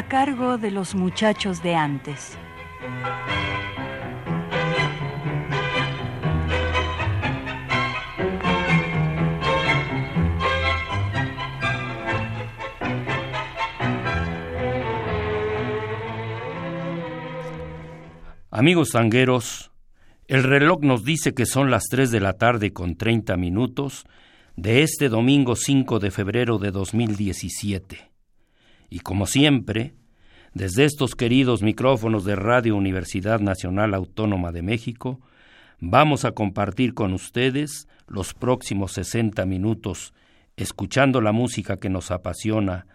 A cargo de los muchachos de antes. Amigos zangueros, el reloj nos dice que son las 3 de la tarde con 30 minutos de este domingo 5 de febrero de 2017. Y como siempre, desde estos queridos micrófonos de Radio Universidad Nacional Autónoma de México, vamos a compartir con ustedes los próximos 60 minutos escuchando la música que nos apasiona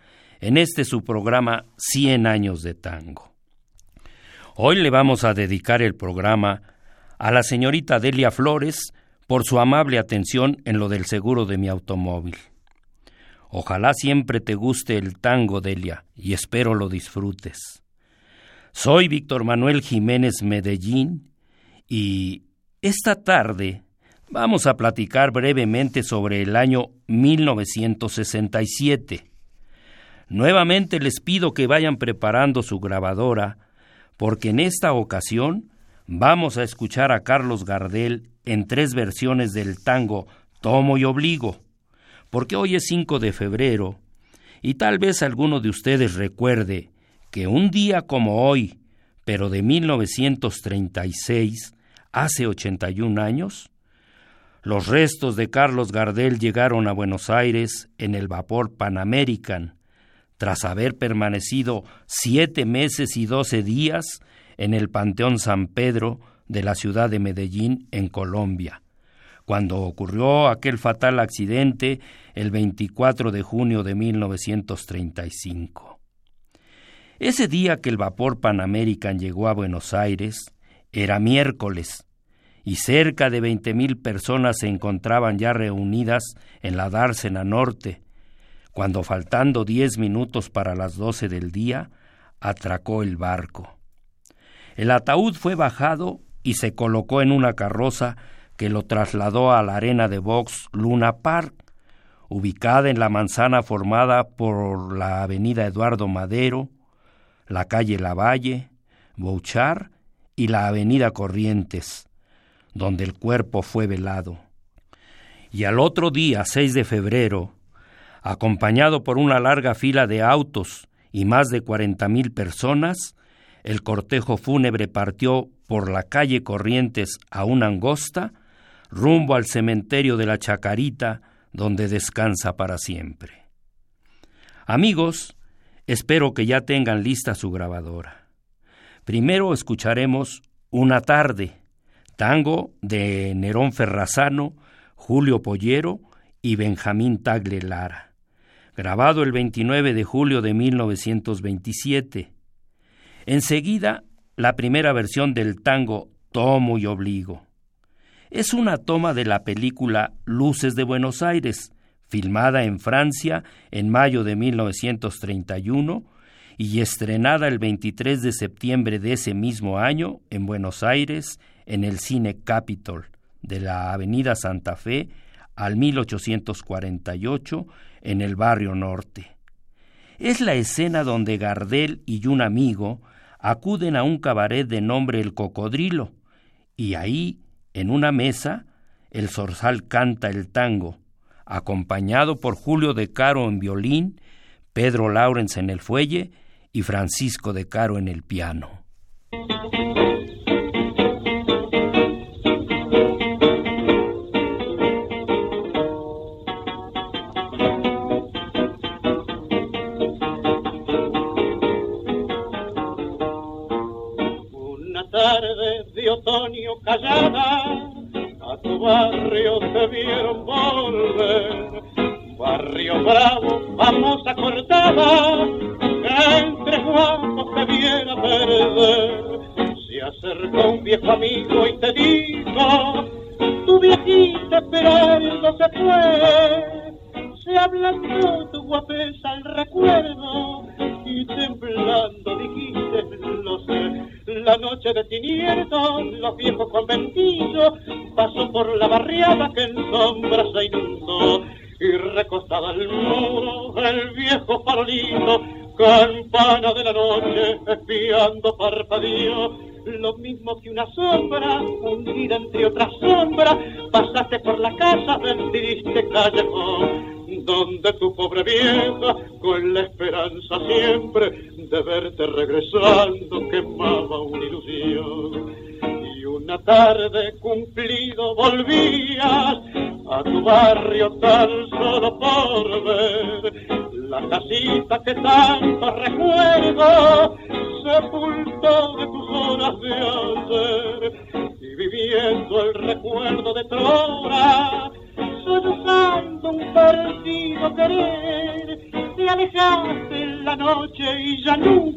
en este su programa 100 años de tango. Hoy le vamos a dedicar el programa a la señorita Delia Flores por su amable atención en lo del seguro de mi automóvil. Ojalá siempre te guste el tango, Delia, y espero lo disfrutes. Soy Víctor Manuel Jiménez Medellín y esta tarde vamos a platicar brevemente sobre el año 1967. Nuevamente les pido que vayan preparando su grabadora porque en esta ocasión vamos a escuchar a Carlos Gardel en tres versiones del tango Tomo y Obligo porque hoy es 5 de febrero y tal vez alguno de ustedes recuerde que un día como hoy, pero de 1936, hace 81 años, los restos de Carlos Gardel llegaron a Buenos Aires en el vapor Pan American, tras haber permanecido siete meses y doce días en el Panteón San Pedro de la ciudad de Medellín, en Colombia, cuando ocurrió aquel fatal accidente el 24 de junio de 1935. Ese día que el vapor Pan American llegó a Buenos Aires era miércoles y cerca de veinte mil personas se encontraban ya reunidas en la Dársena Norte, cuando faltando diez minutos para las doce del día, atracó el barco. El ataúd fue bajado y se colocó en una carroza que lo trasladó a la arena de box Luna Park, ubicada en la manzana formada por la avenida Eduardo Madero, la calle Lavalle, Bouchard y la avenida Corrientes, donde el cuerpo fue velado. Y al otro día, 6 de febrero, acompañado por una larga fila de autos y más de cuarenta mil personas, el cortejo fúnebre partió por la calle Corrientes a una angosta rumbo al cementerio de la Chacarita, donde descansa para siempre. Amigos, espero que ya tengan lista su grabadora. Primero escucharemos Una tarde, tango de Nerón Ferrazano, Julio Pollero y Benjamín Tagle Lara, grabado el 29 de julio de 1927. Enseguida, la primera versión del tango Tomo y Obligo es una toma de la película Luces de Buenos Aires, filmada en Francia en mayo de 1931 y estrenada el 23 de septiembre de ese mismo año en Buenos Aires en el Cine Capitol de la Avenida Santa Fe al 1848 en el barrio norte. Es la escena donde Gardel y un amigo acuden a un cabaret de nombre El Cocodrilo y ahí en una mesa, el zorzal canta el tango, acompañado por Julio de Caro en violín, Pedro Laurens en el fuelle y Francisco de Caro en el piano. Otoño callada barrio se vieron volver. Barrio bravo, famosa cortada, entre guapos se debiera perder. Se acercó un viejo amigo y te dijo, tu viejita esperando se fue. Se ablandó tu guapesa al de tinieblas, los viejos conventillos, pasó por la barriada que en sombra se inundó y recostada al muro el viejo farolito, campana de la noche, espiando parpadío, lo mismo que una sombra, hundida entre otras sombras, pasaste por la casa del triste callejón, donde tu pobre vieja, con la esperanza siempre de verte regresando, tarde cumplido volvías a tu barrio tan solo por ver la casita que tanto recuerdo sepultó de tus horas de ayer y viviendo el recuerdo de Trora sollozando un partido querer te alejaste en la noche y ya nunca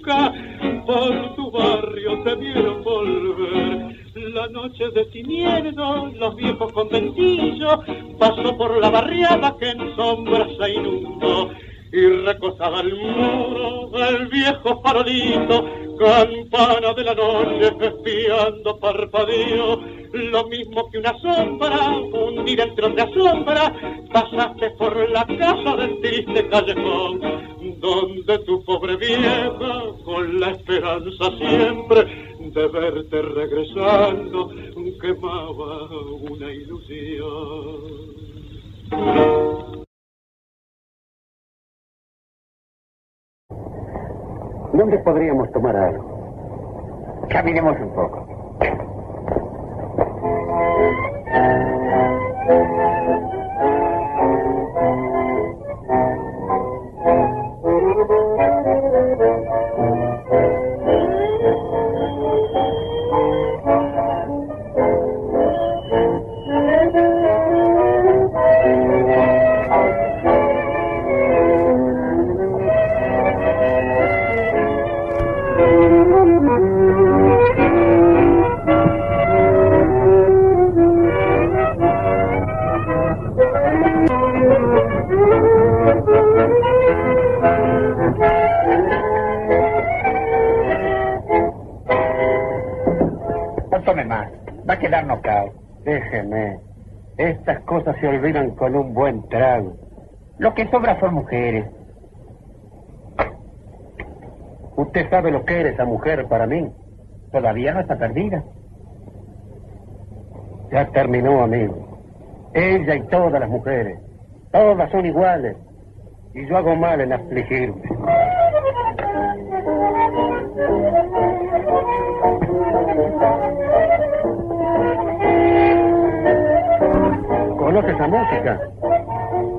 conventillos, pasó por la barriada que en sombras se inundó y recostaba el muro del viejo farolito, campana de la noche espiando parpadeo, lo mismo que una sombra, hundida entre otra sombra, pasaste por la casa del triste callejón, donde tu pobre vieja, con la esperanza siempre de verte regresando, quemaba una ilusión. ¿Dónde podríamos tomar algo? Caminemos un poco. Se olvidan con un buen trago. Lo que sobra son mujeres. Usted sabe lo que era esa mujer para mí. Todavía no está perdida. Ya terminó, amigo. Ella y todas las mujeres. Todas son iguales. Y yo hago mal en afligirme. Conoce esa música,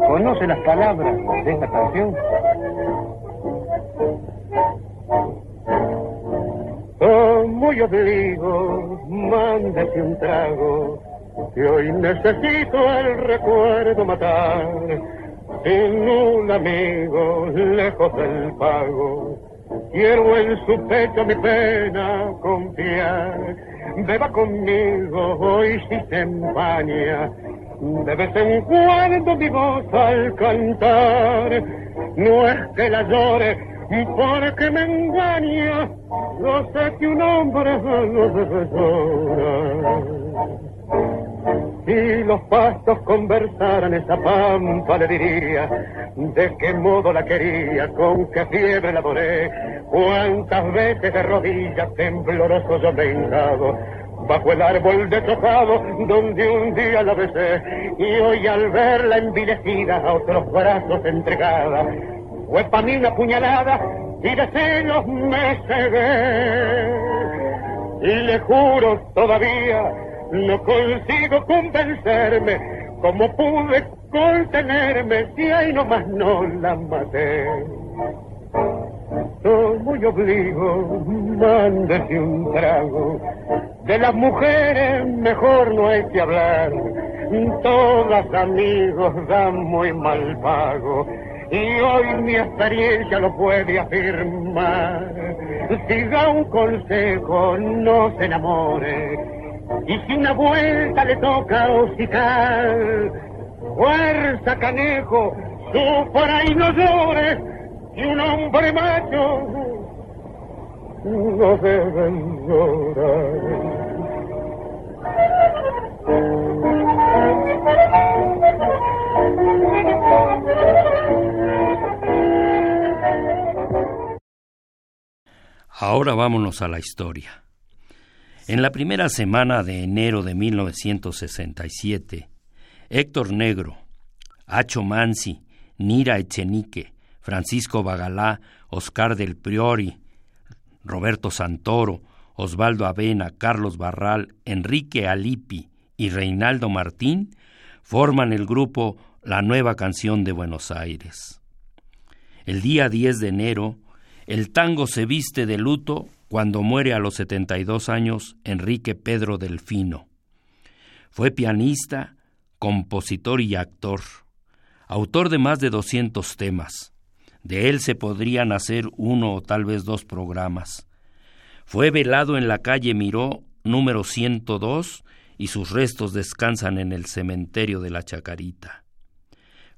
conoce las palabras de esta canción. Oh, muy obligo, mándese un trago, que hoy necesito el recuerdo matar. Sin un amigo, lejos del pago, quiero en su pecho mi pena confiar. Beba conmigo hoy si se empaña de vez en cuando mi voz al cantar, no es que la llore porque me engaña, no sé que un hombre llorar. Si los pastos conversaran esa pampa le diría de qué modo la quería, con qué fiebre la adoré, cuántas veces de rodillas tembloroso yo me he bajo el árbol deshojado donde un día la besé y hoy al verla envilecida a otros brazos entregada fue para mí una puñalada y de celos me cegué. Y le juro todavía no consigo convencerme como pude contenerme si ahí nomás no la maté soy muy obligo, mándese un trago. De las mujeres mejor no hay que hablar. Todas amigos dan muy mal pago. Y hoy mi experiencia lo puede afirmar. siga un consejo, no se enamore. Y si una vuelta le toca hocicar, fuerza canejo, sufra y no llores, y un hombre macho no debe llorar. Ahora vámonos a la historia. En la primera semana de enero de 1967, Héctor Negro, Acho Mansi, Nira Echenique, Francisco Bagalá, Oscar del Priori, Roberto Santoro, Osvaldo Avena, Carlos Barral, Enrique Alipi y Reinaldo Martín forman el grupo La Nueva Canción de Buenos Aires. El día 10 de enero, el tango se viste de luto cuando muere a los 72 años Enrique Pedro Delfino. Fue pianista, compositor y actor, autor de más de 200 temas. De él se podrían hacer uno o tal vez dos programas. Fue velado en la calle Miró número 102 y sus restos descansan en el cementerio de la Chacarita.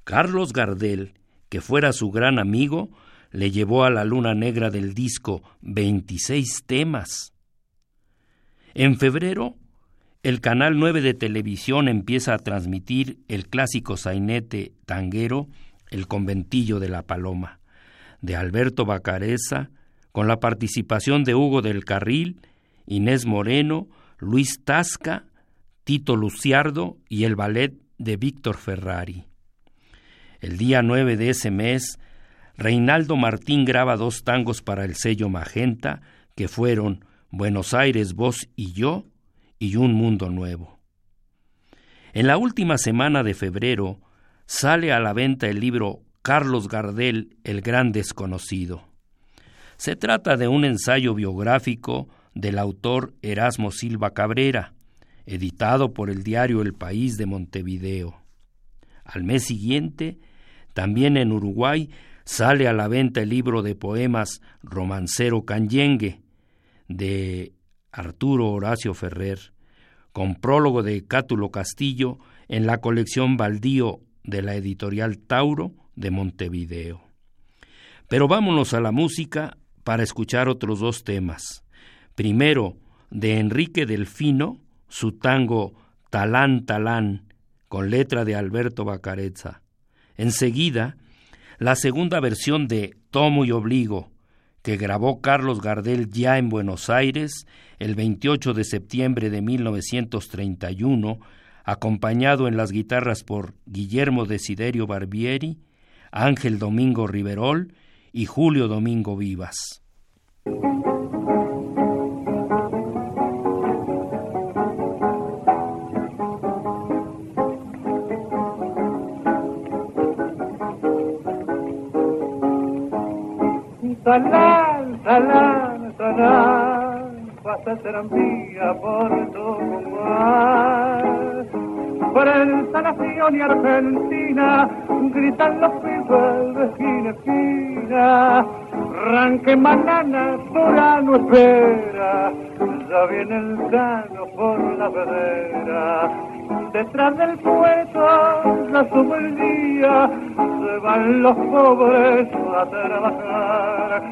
Carlos Gardel, que fuera su gran amigo, le llevó a la luna negra del disco 26 temas. En febrero, el Canal 9 de televisión empieza a transmitir el clásico sainete tanguero El conventillo de la paloma, de Alberto Bacareza, con la participación de Hugo del Carril, Inés Moreno, Luis Tasca, Tito Luciardo y el ballet de Víctor Ferrari. El día 9 de ese mes Reinaldo Martín graba dos tangos para el sello Magenta, que fueron Buenos Aires, vos y yo, y Un Mundo Nuevo. En la última semana de febrero sale a la venta el libro Carlos Gardel, el gran desconocido. Se trata de un ensayo biográfico del autor Erasmo Silva Cabrera, editado por el diario El País de Montevideo. Al mes siguiente, también en Uruguay, sale a la venta el libro de poemas Romancero Canyengue de Arturo Horacio Ferrer, con prólogo de Cátulo Castillo en la colección Baldío de la editorial Tauro de Montevideo. Pero vámonos a la música para escuchar otros dos temas. Primero, de Enrique Delfino, su tango Talán Talán, con letra de Alberto Bacarezza. Enseguida, la segunda versión de Tomo y Obligo, que grabó Carlos Gardel ya en Buenos Aires el 28 de septiembre de 1931, acompañado en las guitarras por Guillermo Desiderio Barbieri, Ángel Domingo Riverol y Julio Domingo Vivas. Prensa Nación y Argentina, gritan los pibes de esquina a esquina. Ranque manana, no espera, ya viene el cano por la vedera detrás del poeta la sube el día, se van los pobres a trabajar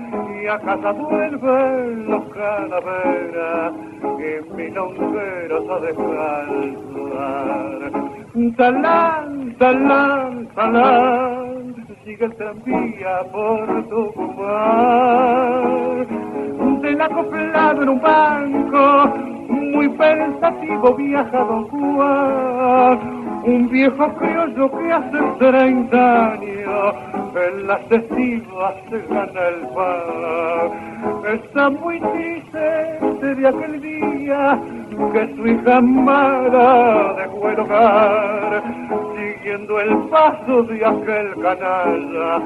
y a casa vuelven los calaveras y milongueros a descansar. Talán, talán, talán, sigue el tranvía por tu mar. De la copla en un banco muy pensativo viaja Don Juan, un viejo criollo que hace 30 años en las estivas se gana el pan. Está muy triste de aquel día que su hija amada dejó el hogar, siguiendo el paso de aquel canalla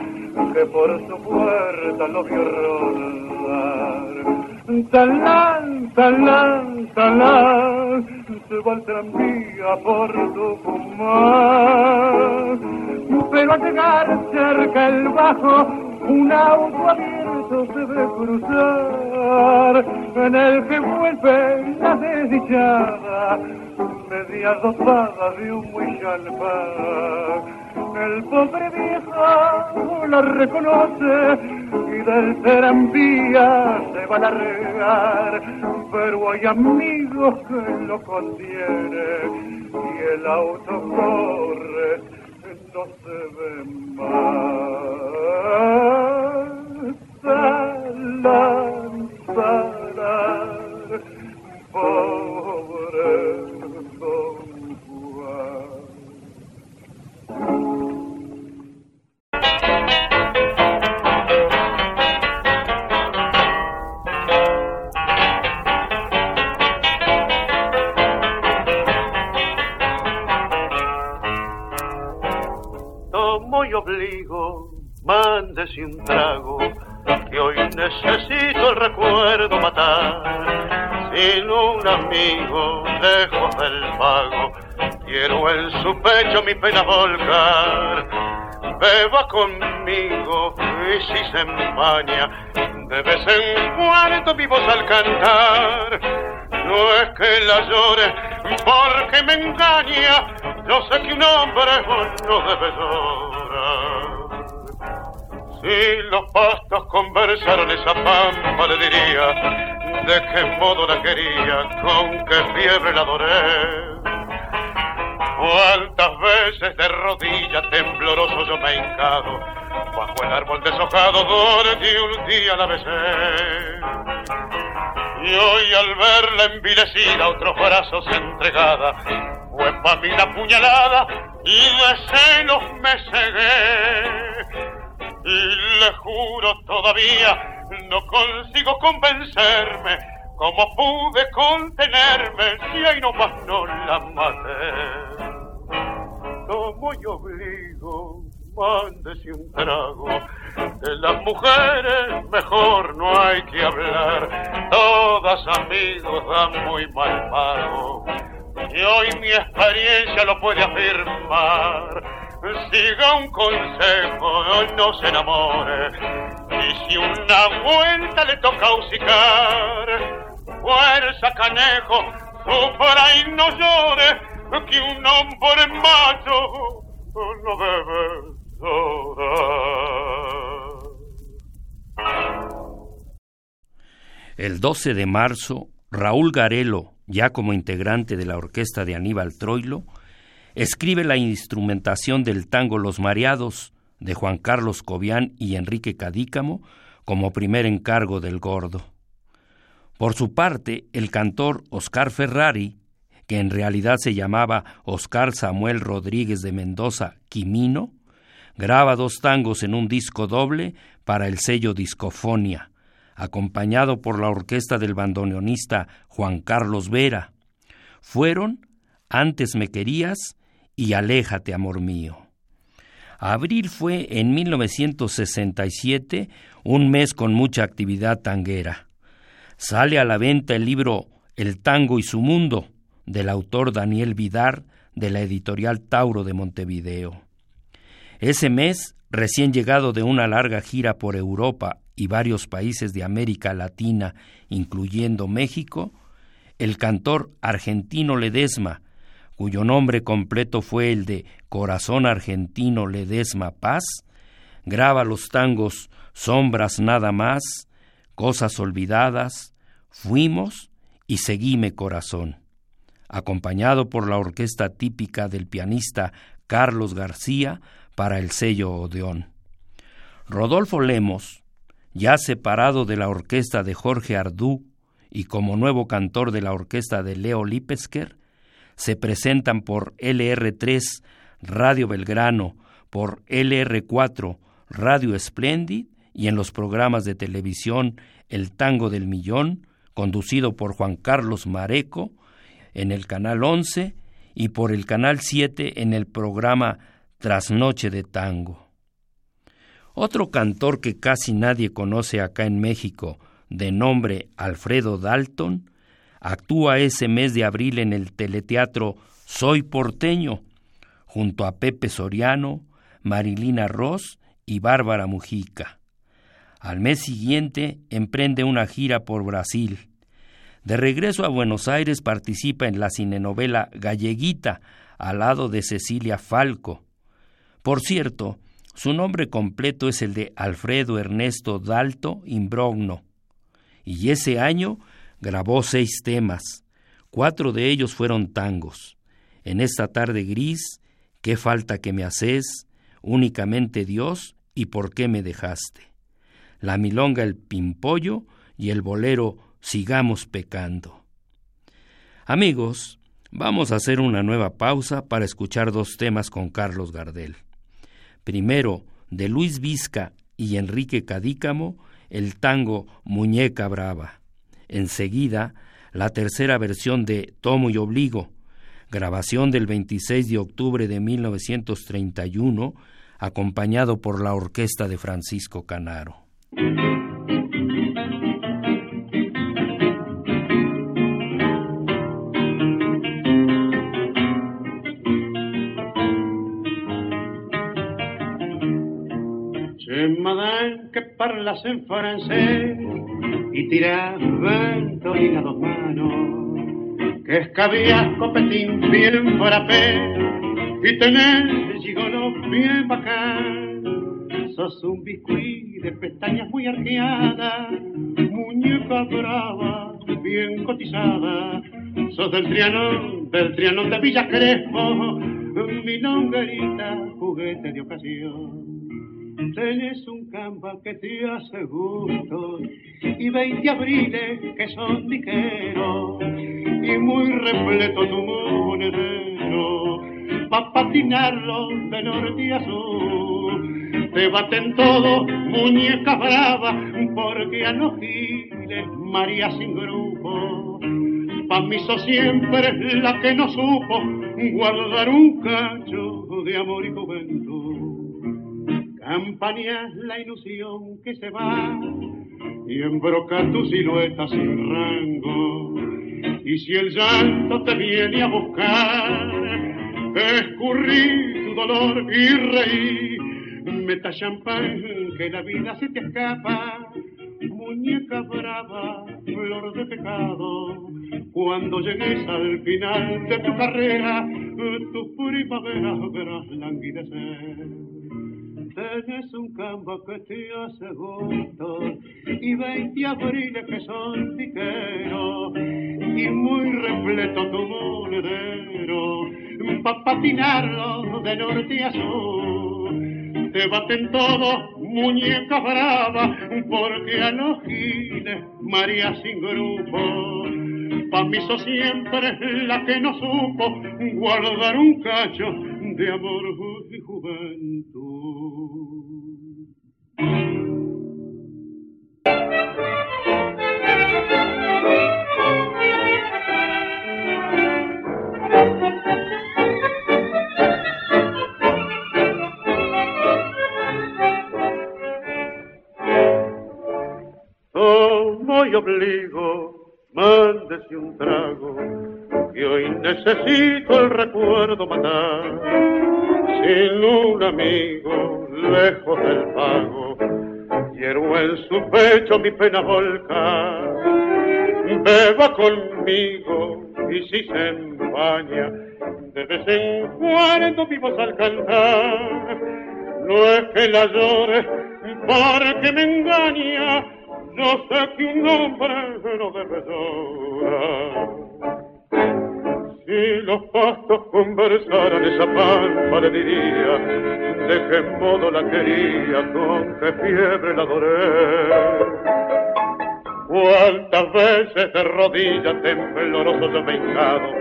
que por su puerta lo vio lugar Talán, talán, talán, se va el tranvía por Tucumán. Pero al llegar cerca el bajo, un auto abierto se ve cruzar, en el que vuelve la desdichada, media dosada de un muy El pobre viejo la reconoce y del tranvía se va a pero hay amigos que lo contienen y el auto corre, no se ve más. Salar, salar, pobre obligo, mándese un trago, que hoy necesito el recuerdo matar. Sin un amigo lejos del pago, quiero en su pecho mi pena volcar. Beba conmigo y si se empaña, de vez en cuando mi voz al cantar. No es que la llore porque me engaña, yo sé que un hombre no debe llorar. Si los pastos conversaron esa pampa, le diría de qué modo la quería, con qué fiebre la adoré. Cuántas veces de rodillas tembloroso yo me he hincado, bajo el árbol deshojado donde un día la besé. Y hoy al verla envilecida, otros brazos entregada, fue para mí la puñalada y de celos me cegué. Y le juro todavía, no consigo convencerme cómo pude contenerme si ahí nomás no la maté. Como yo obligo, mándese un trago. De las mujeres mejor no hay que hablar, todas amigos dan muy mal pago. Y hoy mi experiencia lo puede afirmar. Siga un consejo, no se enamore. Y si una vuelta le toca usicar, fuerza canejo, no que un hombre no debe llorar. El 12 de marzo, Raúl Garelo ya como integrante de la orquesta de Aníbal Troilo, escribe la instrumentación del tango Los Mareados de Juan Carlos Cobian y Enrique Cadícamo como primer encargo del gordo. Por su parte, el cantor Oscar Ferrari, que en realidad se llamaba Oscar Samuel Rodríguez de Mendoza Quimino, graba dos tangos en un disco doble para el sello Discofonia, acompañado por la orquesta del bandoneonista Juan Carlos Vera. Fueron Antes me querías y Aléjate, amor mío. Abril fue en 1967 un mes con mucha actividad tanguera. Sale a la venta el libro El tango y su mundo del autor Daniel Vidar de la editorial Tauro de Montevideo. Ese mes, recién llegado de una larga gira por Europa y varios países de América Latina, incluyendo México, el cantor argentino Ledesma, cuyo nombre completo fue el de Corazón Argentino Ledesma Paz, graba los tangos Sombras nada más, Cosas olvidadas, Fuimos y Seguime Corazón, acompañado por la orquesta típica del pianista Carlos García para el sello Odeón. Rodolfo Lemos, ya separado de la orquesta de Jorge Ardú y como nuevo cantor de la orquesta de Leo Lipesker, se presentan por LR3 Radio Belgrano, por LR4 Radio Splendid y en los programas de televisión El Tango del Millón, conducido por Juan Carlos Mareco, en el canal 11 y por el canal 7 en el programa Trasnoche de Tango. Otro cantor que casi nadie conoce acá en México, de nombre Alfredo Dalton, actúa ese mes de abril en el teleteatro Soy porteño, junto a Pepe Soriano, Marilina Ross y Bárbara Mujica. Al mes siguiente emprende una gira por Brasil. De regreso a Buenos Aires participa en la cinenovela Galleguita, al lado de Cecilia Falco. Por cierto, su nombre completo es el de Alfredo Ernesto Dalto Imbrogno. Y ese año grabó seis temas. Cuatro de ellos fueron tangos. En esta tarde gris, ¿qué falta que me haces? Únicamente Dios y por qué me dejaste la milonga El Pimpollo y el bolero Sigamos pecando. Amigos, vamos a hacer una nueva pausa para escuchar dos temas con Carlos Gardel. Primero, de Luis Vizca y Enrique Cadícamo, el tango Muñeca Brava. Enseguida, la tercera versión de Tomo y Obligo, grabación del 26 de octubre de 1931, acompañado por la orquesta de Francisco Canaro. Que parlas en francés y tiras ventolina dos manos, que escabías copetín bien frappé y tenés gigolo bien bacán sos un biscuit de pestañas muy arqueadas, muñeca brava, bien cotizada, sos del trianón, del trianón de Villa Crespo, mi longuerita, juguete de ocasión. Tenés un campa que te hace gusto y veinte abriles que son ligeros y muy repleto tu monedero pa' patinarlo de norte a sur te baten todo, muñeca brava, porque a los María sin grupo. Pa' mí sos siempre la que no supo guardar un cacho de amor y juventud. Campaña la ilusión que se va y embroca tu silueta sin rango. Y si el llanto te viene a buscar, escurrí tu dolor y reír Meta champán, que la vida se te escapa. Muñeca brava, flor de pecado. Cuando llegues al final de tu carrera, tu primavera verás languidecer. Tienes un campo que te hace y veinte abriles que son piqueros y muy repleto tu monedero pa' patinarlo de norte a sur te baten todo, muñeca brava, porque a los giles María sin grupo. Pa' mí sos siempre la que no supo guardar un cacho de amor y juventud. Y obligo, mándese un trago, necesito el recuerdo matar. Sin un amigo, lejos del pago, quiero en su pecho mi pena volcar. Beba conmigo y si se empaña, de vez en cuando vivos al cantar. No es que la llore porque me engaña, no sé que un hombre no debe llorar. Si los pastos conversaran esa pampa le diría de qué modo la quería, con qué fiebre la adoré. Cuántas veces de rodillas tembloroso yo me hincado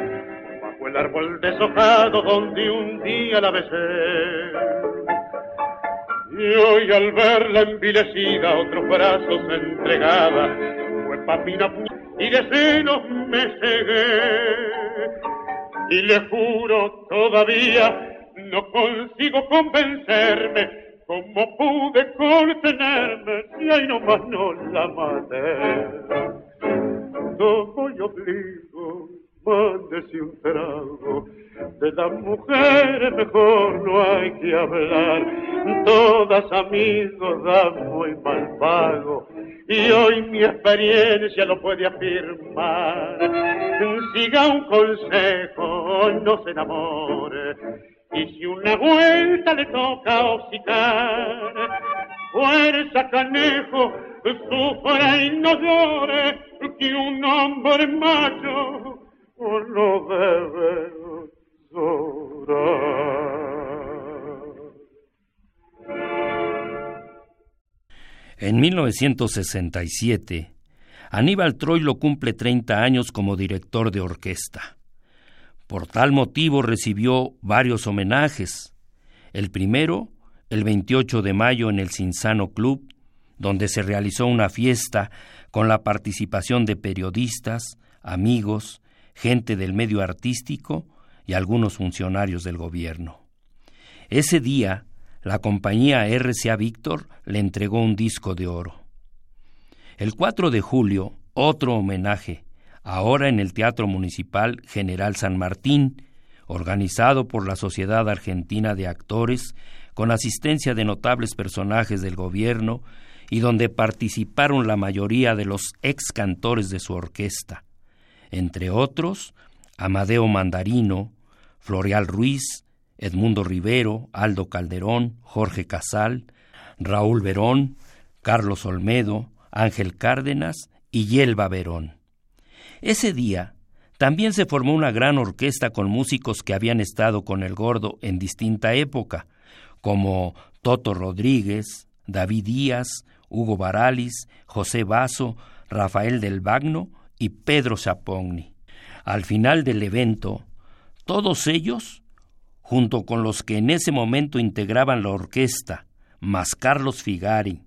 bajo el árbol deshojado donde un día la besé y hoy al verla envilecida, otros brazos entregada, fue papina y de senos me cegué. Y le juro todavía, no consigo convencerme, como pude contenerme, si ahí nomás no la maté. No voy obligo, mándese un trago, de las mujeres mejor no hay que hablar, todas amigos dan muy mal pago, y hoy mi experiencia lo puede afirmar. Siga un consejo, no se enamore, y si una vuelta le toca hocicar, fuerza canejo, sufra y no llore, que un hombre macho no debe en 1967, Aníbal Troilo cumple 30 años como director de orquesta. Por tal motivo recibió varios homenajes. El primero, el 28 de mayo en el Cinsano Club, donde se realizó una fiesta con la participación de periodistas, amigos, gente del medio artístico y algunos funcionarios del gobierno. Ese día, la compañía RCA Víctor le entregó un disco de oro. El 4 de julio, otro homenaje, ahora en el Teatro Municipal General San Martín, organizado por la Sociedad Argentina de Actores, con asistencia de notables personajes del gobierno y donde participaron la mayoría de los ex cantores de su orquesta, entre otros Amadeo Mandarino, Floreal Ruiz, Edmundo Rivero, Aldo Calderón, Jorge Casal, Raúl Verón, Carlos Olmedo, Ángel Cárdenas y Yelva Verón. Ese día también se formó una gran orquesta con músicos que habían estado con el gordo en distinta época, como Toto Rodríguez, David Díaz, Hugo Baralis, José Basso, Rafael del Bagno y Pedro Sapogni. Al final del evento, todos ellos, junto con los que en ese momento integraban la orquesta, más Carlos Figari,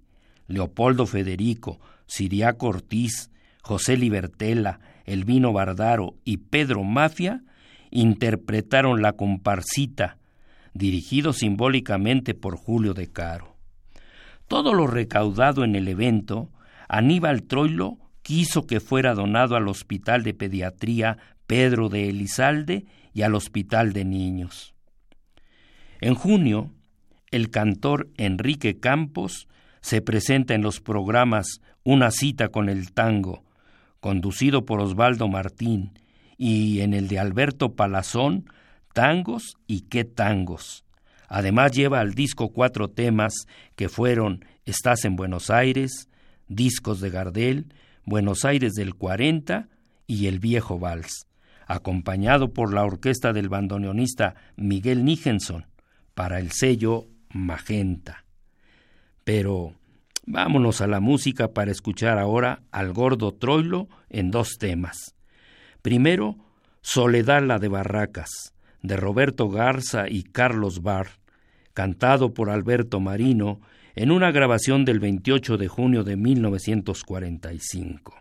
Leopoldo Federico, Siriaco Ortiz, José Libertela, Elvino Bardaro y Pedro Mafia, interpretaron la comparsita, dirigido simbólicamente por Julio de Caro. Todo lo recaudado en el evento, Aníbal Troilo quiso que fuera donado al Hospital de Pediatría Pedro de Elizalde y al Hospital de Niños. En junio, el cantor Enrique Campos se presenta en los programas Una cita con el tango, conducido por Osvaldo Martín, y en el de Alberto Palazón, Tangos y qué tangos. Además lleva al disco cuatro temas que fueron Estás en Buenos Aires, Discos de Gardel, Buenos Aires del 40 y El Viejo Vals, acompañado por la orquesta del bandoneonista Miguel Nijenson para el sello Magenta. Pero vámonos a la música para escuchar ahora al gordo Troilo en dos temas. Primero, Soledad la de Barracas, de Roberto Garza y Carlos Barr, cantado por Alberto Marino en una grabación del 28 de junio de 1945.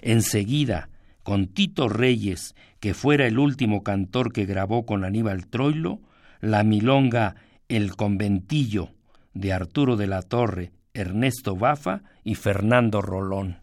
Enseguida, con Tito Reyes, que fuera el último cantor que grabó con Aníbal Troilo, la milonga El Conventillo de Arturo de la Torre, Ernesto Bafa y Fernando Rolón.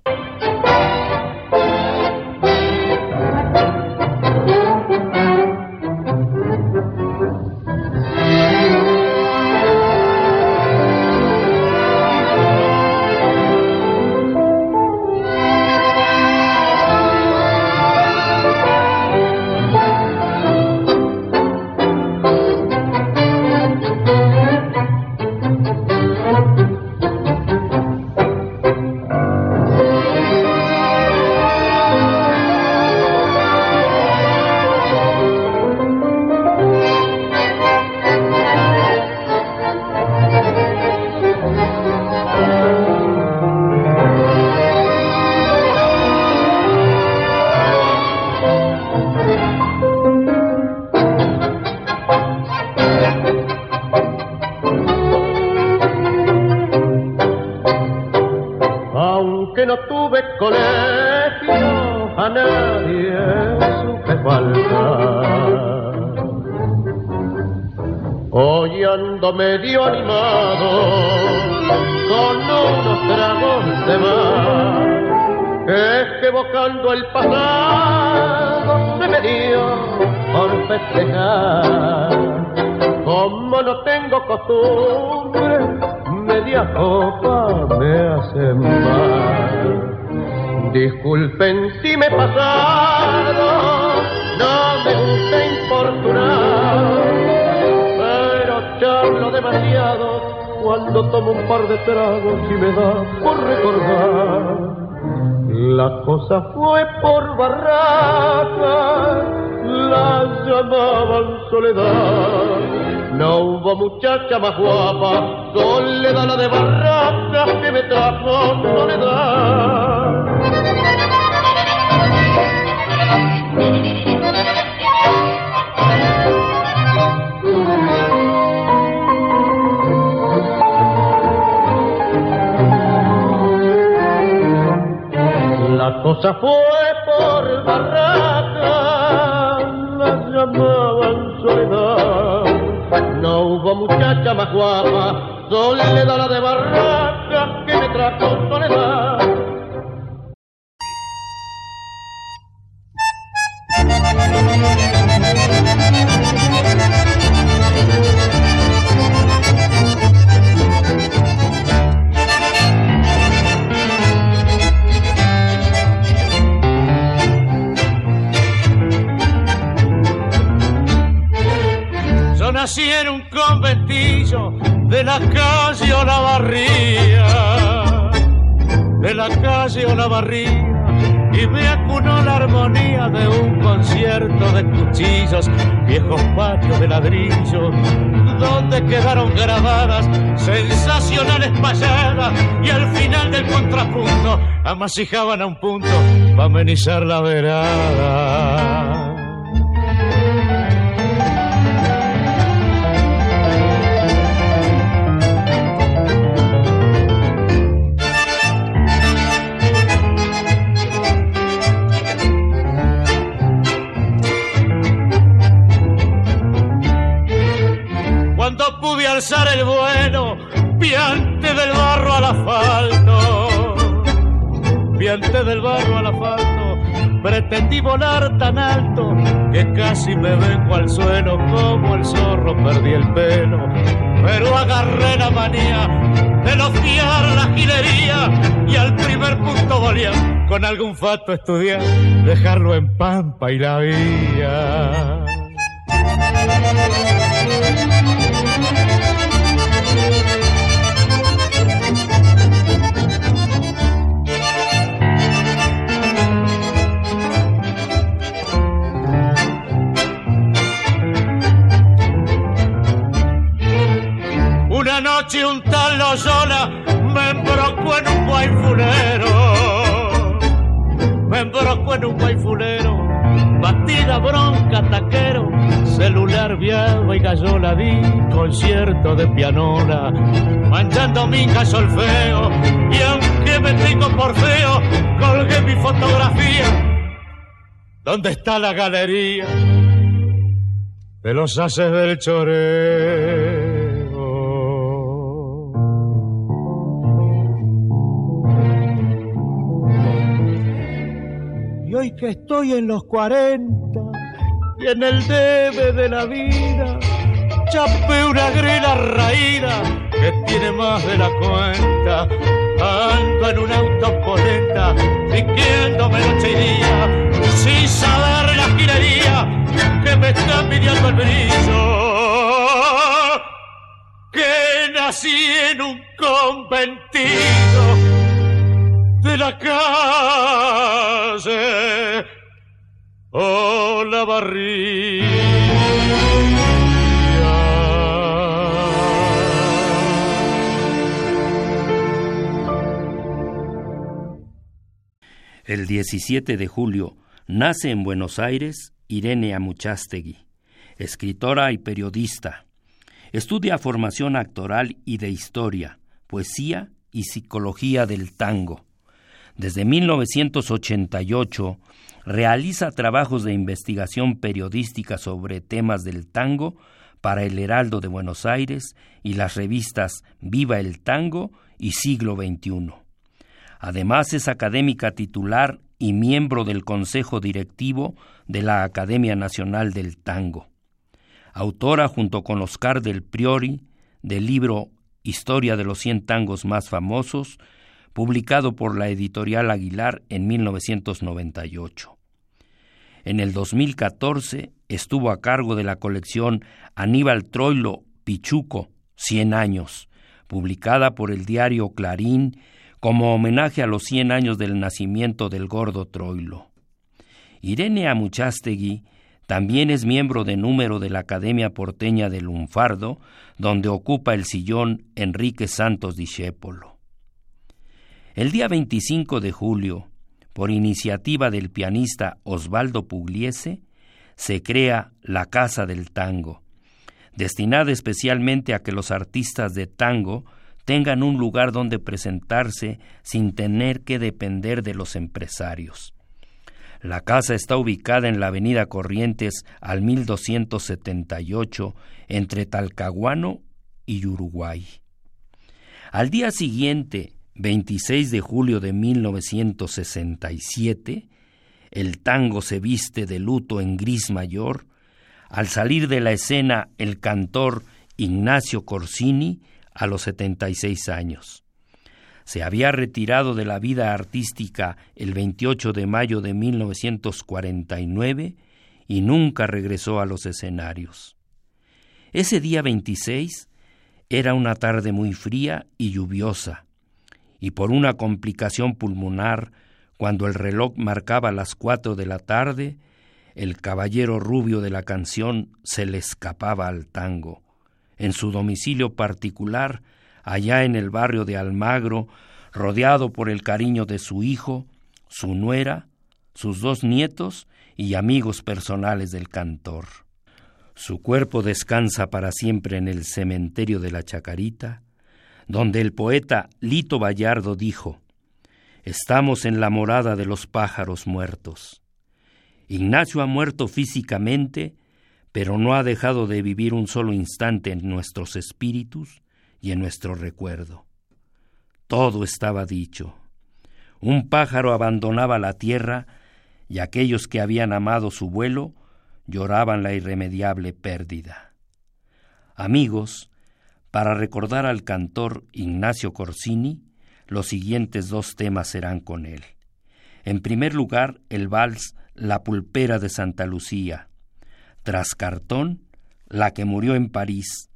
Y me da por recordar. La cosa fue por barraca, la llamaban soledad. No hubo muchacha más guapa, soledad la de barraca que me trajo soledad. La cosa amasijaban a un punto para amenizar la verada. Cuando pude alzar el vuelo, piante del barro al asfalto, del barro al asfalto, pretendí volar tan alto que casi me vengo al suelo como el zorro perdí el pelo, pero agarré la manía de elogiar la gilería y al primer punto volía con algún fato estudiar, dejarlo en pampa y la vía. Noche un tal Loyola me embrocó en un guayfulero. Me embrocó en un guayfulero. Batida bronca taquero. Celular viado y gallola di concierto de pianola. Manchando mi solfeo. Y aunque me tengo por feo, colgué mi fotografía. ¿Dónde está la galería? De los haces del choreo. Que estoy en los 40 y en el debe de la vida, chapé una grela raída que tiene más de la cuenta. Ando en un auto polenta, piquiéndome noche y día, sin saber la gilería que me está midiendo el brillo. Que nací en un conventido de la calle o la El 17 de julio nace en Buenos Aires Irene Amuchastegui, escritora y periodista. Estudia formación actoral y de historia, poesía y psicología del tango. Desde 1988 realiza trabajos de investigación periodística sobre temas del tango para el Heraldo de Buenos Aires y las revistas Viva el Tango y Siglo XXI. Además es académica titular y miembro del Consejo Directivo de la Academia Nacional del Tango. Autora junto con Oscar del Priori del libro Historia de los 100 tangos más famosos, publicado por la editorial Aguilar en 1998. En el 2014 estuvo a cargo de la colección Aníbal Troilo Pichuco, 100 años, publicada por el diario Clarín como homenaje a los 100 años del nacimiento del gordo Troilo. Irene Amuchastegui también es miembro de número de la Academia Porteña del Lunfardo, donde ocupa el sillón Enrique Santos Discépolo. El día 25 de julio, por iniciativa del pianista Osvaldo Pugliese, se crea la Casa del Tango, destinada especialmente a que los artistas de tango tengan un lugar donde presentarse sin tener que depender de los empresarios. La casa está ubicada en la avenida Corrientes al 1278 entre Talcahuano y Uruguay. Al día siguiente, 26 de julio de 1967, el tango se viste de luto en gris mayor. Al salir de la escena, el cantor Ignacio Corsini a los 76 años. Se había retirado de la vida artística el 28 de mayo de 1949 y nunca regresó a los escenarios. Ese día 26 era una tarde muy fría y lluviosa, y por una complicación pulmonar cuando el reloj marcaba las cuatro de la tarde, el caballero rubio de la canción se le escapaba al tango. En su domicilio particular, allá en el barrio de Almagro, rodeado por el cariño de su hijo, su nuera, sus dos nietos y amigos personales del cantor. Su cuerpo descansa para siempre en el cementerio de la Chacarita, donde el poeta Lito Vallardo dijo Estamos en la morada de los pájaros muertos. Ignacio ha muerto físicamente, pero no ha dejado de vivir un solo instante en nuestros espíritus y en nuestro recuerdo. Todo estaba dicho. Un pájaro abandonaba la tierra y aquellos que habían amado su vuelo lloraban la irremediable pérdida. Amigos, para recordar al cantor Ignacio Corsini, los siguientes dos temas serán con él. En primer lugar, el vals La pulpera de Santa Lucía. Tras Cartón, La que murió en París.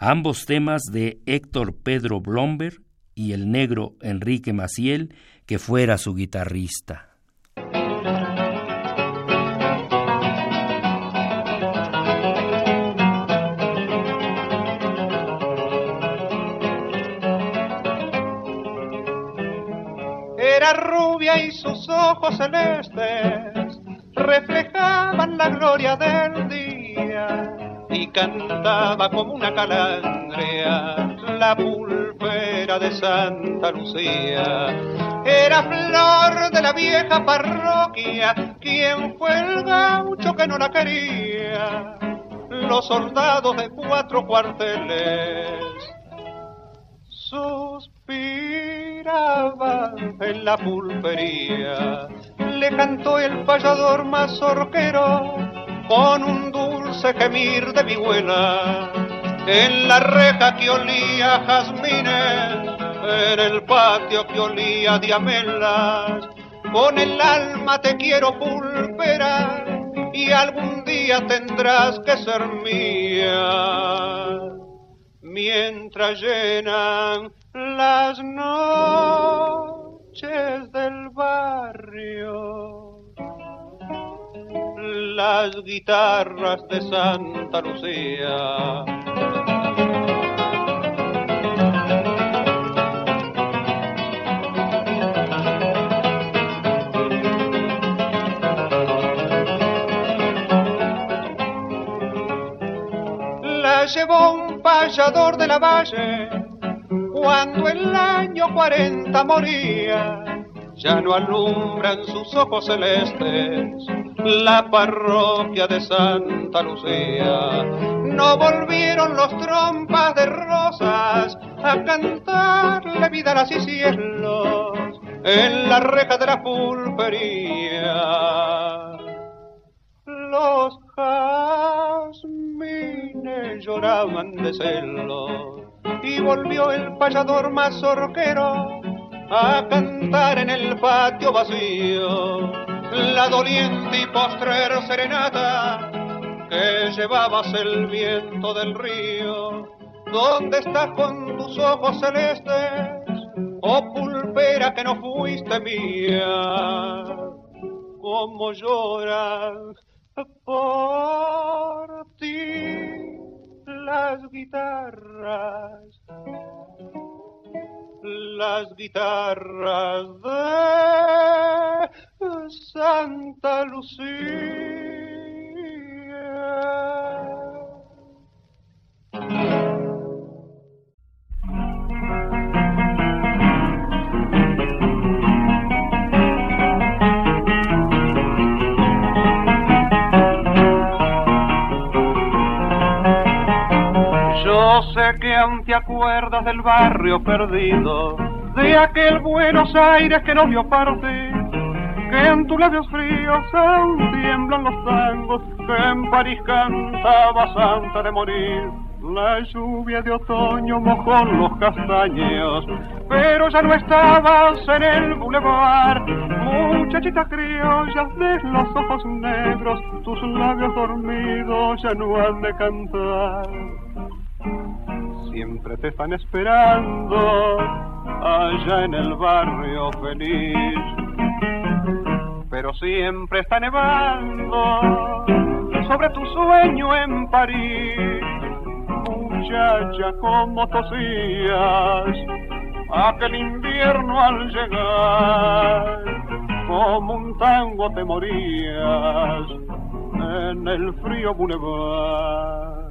Ambos temas de Héctor Pedro Blomberg y el negro Enrique Maciel, que fuera su guitarrista. Y sus ojos celestes reflejaban la gloria del día y cantaba como una calandria la pulpera de Santa Lucía. Era flor de la vieja parroquia, quien fue el gaucho que no la quería. Los soldados de cuatro cuarteles en la pulpería. Le cantó el payador mazorquero con un dulce gemir de vihuela. En la reja que olía jazmines, en el patio que olía diamelas. Con el alma te quiero pulperar y algún día tendrás que ser mía mientras llenan las noches del barrio las guitarras de Santa Lucía. La llevó payador de la valle, cuando el año 40 moría, ya no alumbran sus ojos celestes la parroquia de Santa Lucía. No volvieron los trompas de rosas a cantarle vidalas y cielos, en la reja de la pulpería. Los jazmines lloraban de celos y volvió el payador mazorquero a cantar en el patio vacío la doliente y postrero serenata que llevabas el viento del río. ¿Dónde estás con tus ojos celestes? Oh pulpera que no fuiste mía, como lloran por ti las guitarras, las guitarras de Santa Lucía. Sé que aún te acuerdas del barrio perdido, de aquel Buenos Aires que nos dio partir, que en tus labios fríos aún tiemblan los tangos, que en París cantaba Santa de morir. La lluvia de otoño mojó los castaños, pero ya no estabas en el boulevard. Muchachitas criollas de los ojos negros, tus labios dormidos ya no han de cantar siempre te están esperando allá en el barrio feliz. Pero siempre está nevando sobre tu sueño en París. Muchacha, como tosías aquel invierno al llegar, como un tango te morías en el frío boulevard.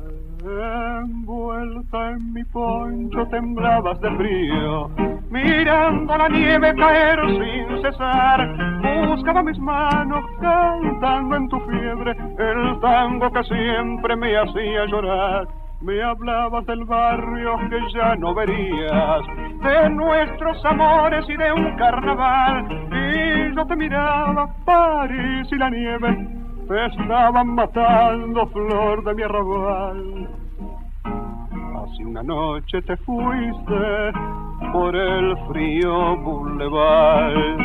Envuelta en mi poncho temblabas de frío, mirando la nieve caer sin cesar. Buscaba mis manos cantando en tu fiebre el tango que siempre me hacía llorar. Me hablabas del barrio que ya no verías, de nuestros amores y de un carnaval. Y yo te miraba, París y la nieve estaban matando flor de mi arrabal. Hace una noche te fuiste por el frío boulevard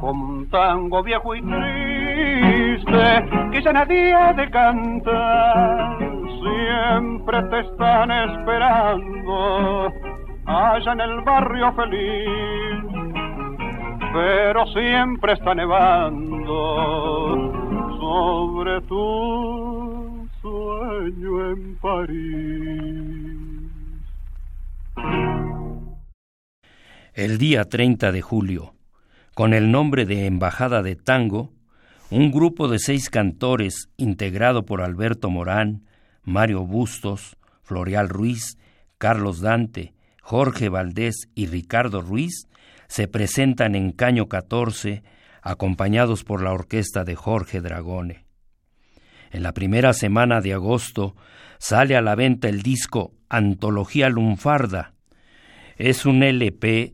con tango viejo y triste que ya nadie ha de cantar. Siempre te están esperando allá en el barrio feliz, pero siempre está nevando sobre tu sueño en París. El día 30 de julio, con el nombre de Embajada de Tango, un grupo de seis cantores integrado por Alberto Morán, Mario Bustos, Florial Ruiz, Carlos Dante, Jorge Valdés y Ricardo Ruiz se presentan en Caño 14 acompañados por la orquesta de Jorge Dragone. En la primera semana de agosto sale a la venta el disco Antología Lunfarda. Es un LP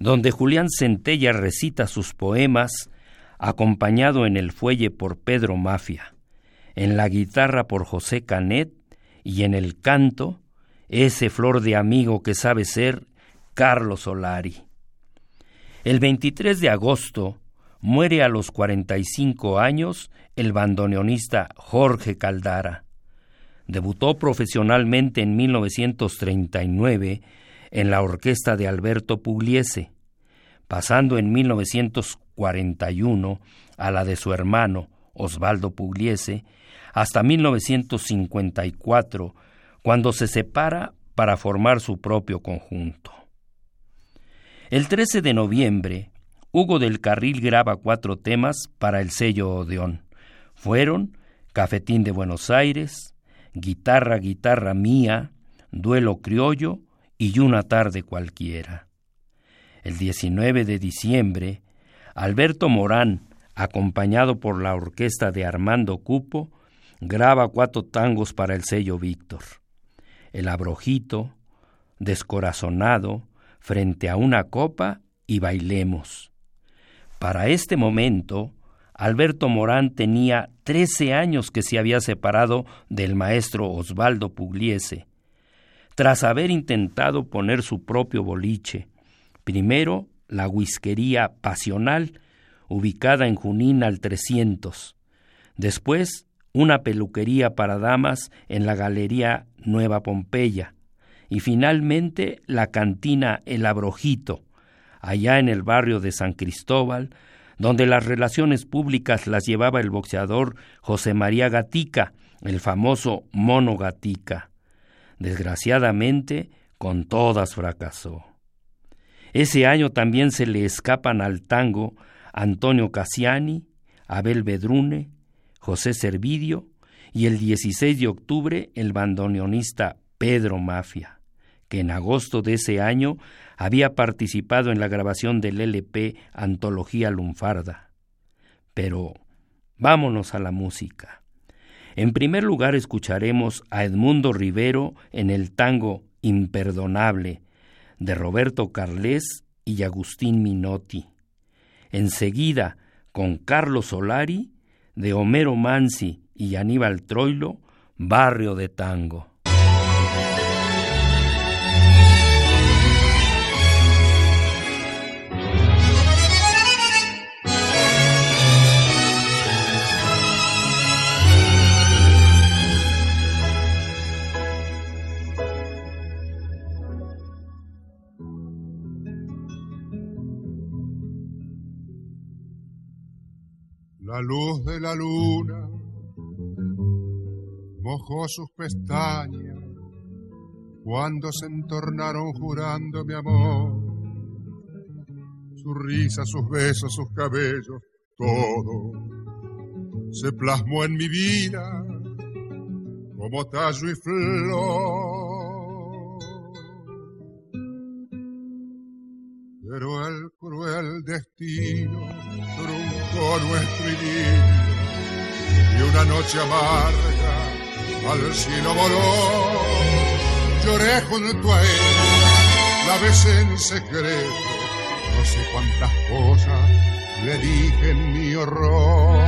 donde Julián Centella recita sus poemas, acompañado en el fuelle por Pedro Mafia, en la guitarra por José Canet y en el canto, ese flor de amigo que sabe ser Carlos Solari. El 23 de agosto muere a los 45 años el bandoneonista Jorge Caldara. Debutó profesionalmente en 1939 en la orquesta de Alberto Pugliese, pasando en 1941 a la de su hermano Osvaldo Pugliese, hasta 1954, cuando se separa para formar su propio conjunto. El 13 de noviembre, Hugo del Carril graba cuatro temas para el sello Odeón. Fueron Cafetín de Buenos Aires, Guitarra, Guitarra Mía, Duelo Criollo y Una Tarde Cualquiera. El 19 de diciembre, Alberto Morán, acompañado por la orquesta de Armando Cupo, graba cuatro tangos para el sello Víctor. El Abrojito, Descorazonado, Frente a una copa y bailemos. Para este momento, Alberto Morán tenía trece años que se había separado del maestro Osvaldo Pugliese, tras haber intentado poner su propio boliche, primero la whiskería Pasional, ubicada en Junín al 300, después una peluquería para damas en la Galería Nueva Pompeya, y finalmente la cantina El Abrojito, allá en el barrio de San Cristóbal, donde las relaciones públicas las llevaba el boxeador José María Gatica, el famoso Mono Gatica. Desgraciadamente, con todas fracasó. Ese año también se le escapan al tango Antonio Cassiani, Abel Bedrune, José Servidio y el 16 de octubre el bandoneonista Pedro Mafia, en agosto de ese año había participado en la grabación del LP Antología Lunfarda. Pero vámonos a la música. En primer lugar escucharemos a Edmundo Rivero en el tango Imperdonable de Roberto Carles y Agustín Minotti. Enseguida, con Carlos Solari, de Homero Mansi y Aníbal Troilo, Barrio de Tango. La luz de la luna mojó sus pestañas cuando se entornaron jurando mi amor. Su risa, sus besos, sus cabellos, todo se plasmó en mi vida como tallo y flor. Pero el cruel destino nuestro idilio y una noche amarga al cielo voló. Lloré junto a él, la besé en secreto, no sé cuántas cosas le dije en mi horror.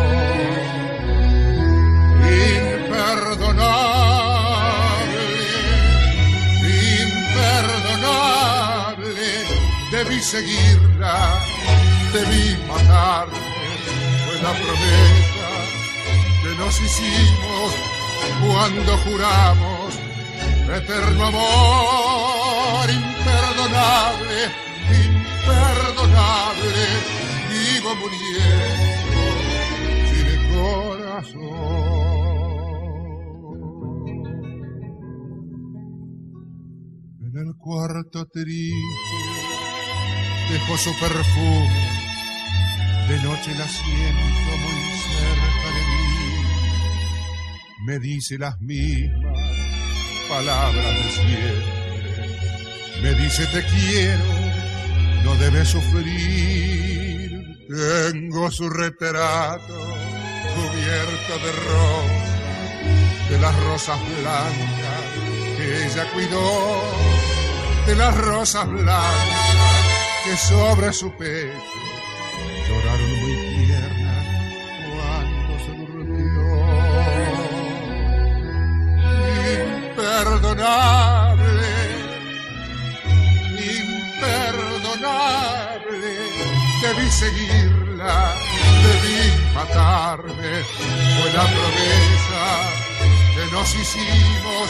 Imperdonable, imperdonable, debí seguirla, debí matarla la promesa que nos hicimos cuando juramos eterno amor imperdonable, imperdonable, vivo muriendo sin corazón. En el cuarto triste dejó su perfume de noche la siento muy cerca de mí. Me dice las mismas palabras de siempre. Me dice te quiero, no debes sufrir. Tengo su retrato cubierto de rosas, de las rosas blancas que ella cuidó, de las rosas blancas que sobre su pecho Imperdonable, imperdonable, debí seguirla, debí matarme, fue la promesa que nos hicimos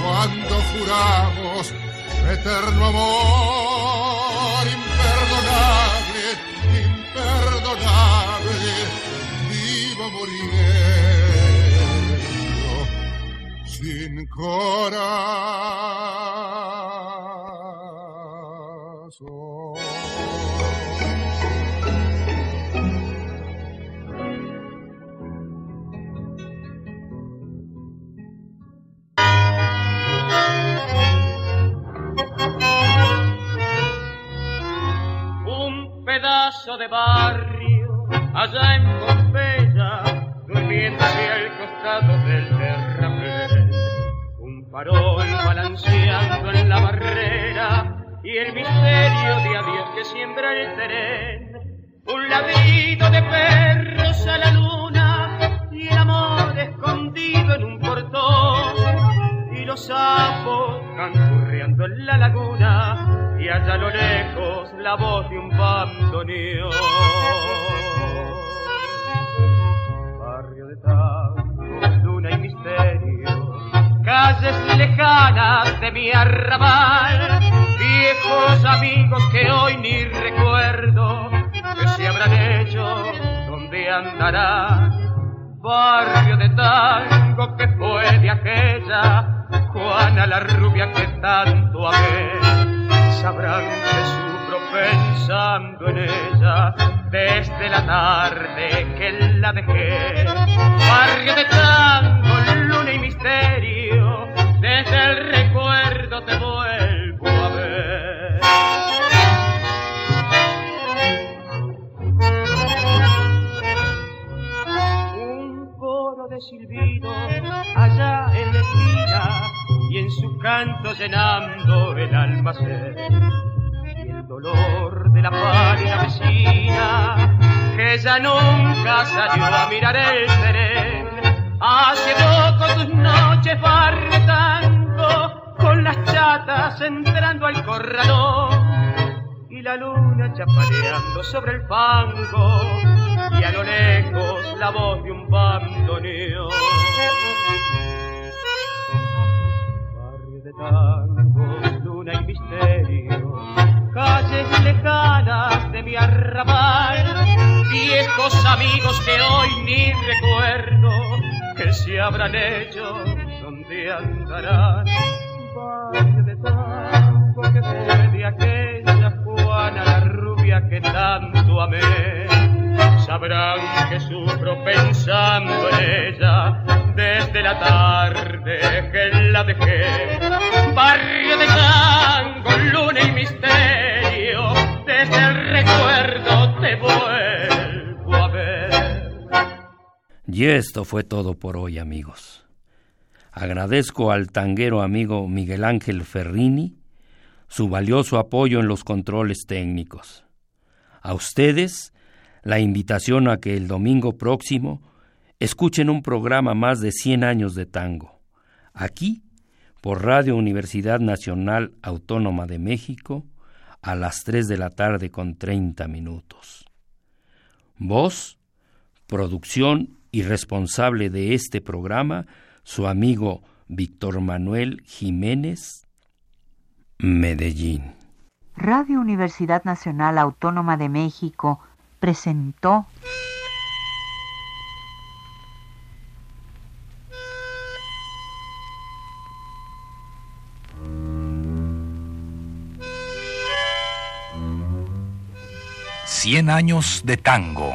cuando juramos eterno amor. Imperdonable imperdonable, vivo muriendo sin corazón. pedazo de barrio allá en farol balanceando en la barrera y el misterio de adiós que siembra el tren. Un ladrido de perros a la luna y el amor escondido en un portón y los sapos canturreando en la laguna y allá a lo lejos la voz de un bandoneón. Calles lejanas de mi arrabal, viejos amigos que hoy ni recuerdo, que se habrán hecho, dónde andarán. Barrio de tango que fue de aquella, Juana la rubia que tanto amé, sabrán que sufro pensando en ella desde la tarde que la dejé. Barrio de tango, luna desde el recuerdo te vuelvo a ver. Un coro de silbido allá en la esquina y en su canto llenando el almacén el dolor de la pálida vecina que ya nunca salió a mirar el tren. Hace poco tus noches fartando con las chatas entrando al corralón y la luna chapaleando sobre el fango y a lo lejos la voz de un bandoneón. Barrio de tango, luna y misterio, calles lejanas de mi arrabal, viejos amigos que hoy ni recuerdo, que se habrán hecho, donde andarán. Barrio de tango que fue de aquella Juana la rubia que tanto amé, sabrán que sufro pensando en ella desde la tarde que la dejé. Barrio de tango, luna y misterio, desde el recuerdo te ver. Y esto fue todo por hoy, amigos. Agradezco al tanguero amigo Miguel Ángel Ferrini su valioso apoyo en los controles técnicos. A ustedes, la invitación a que el domingo próximo escuchen un programa más de 100 años de tango, aquí por Radio Universidad Nacional Autónoma de México, a las 3 de la tarde con 30 minutos. Voz, producción y responsable de este programa, su amigo Víctor Manuel Jiménez, Medellín. Radio Universidad Nacional Autónoma de México presentó Cien años de tango.